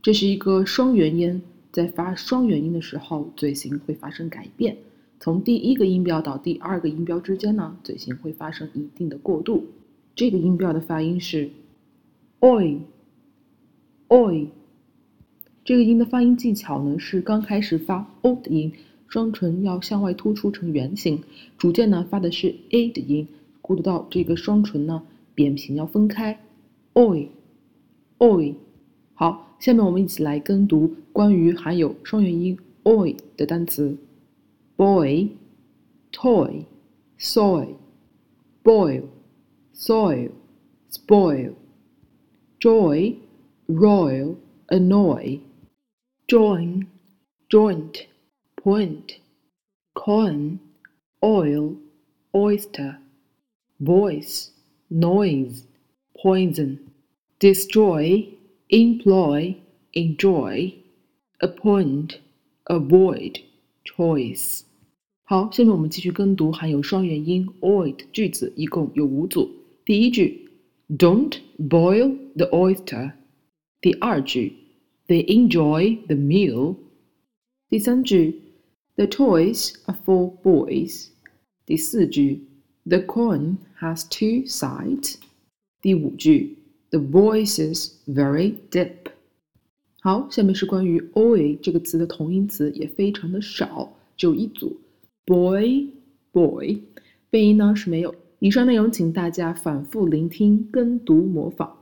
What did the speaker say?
这是一个双元音，在发双元音的时候，嘴型会发生改变。从第一个音标到第二个音标之间呢，嘴型会发生一定的过渡。这个音标的发音是 oi，oi。这个音的发音技巧呢，是刚开始发 o 的音，双唇要向外突出成圆形，逐渐呢发的是 a 的音，过渡到这个双唇呢扁平要分开，oi，oi。好，下面我们一起来跟读关于含有双元音 oi 的单词：boy、toy、soy、boil、soil、spoil、joy、royal、annoy。join, joint, point, coin, oil, oyster, voice, noise, poison, destroy, employ, enjoy, appoint, avoid, choice。好，下面我们继续跟读含有双元音 oid 的句子，一共有五组。第一句，Don't boil the oyster。第二句 they enjoy the meal. 第三句，The toys are for boys. 第四句，The coin has two sides. 第五句 ，The voice is very deep. 好，下面是关于 oi 这个词的同音词，也非常的少，只有一组，boy boy，变音呢是没有。以上内容请大家反复聆听、跟读、模仿。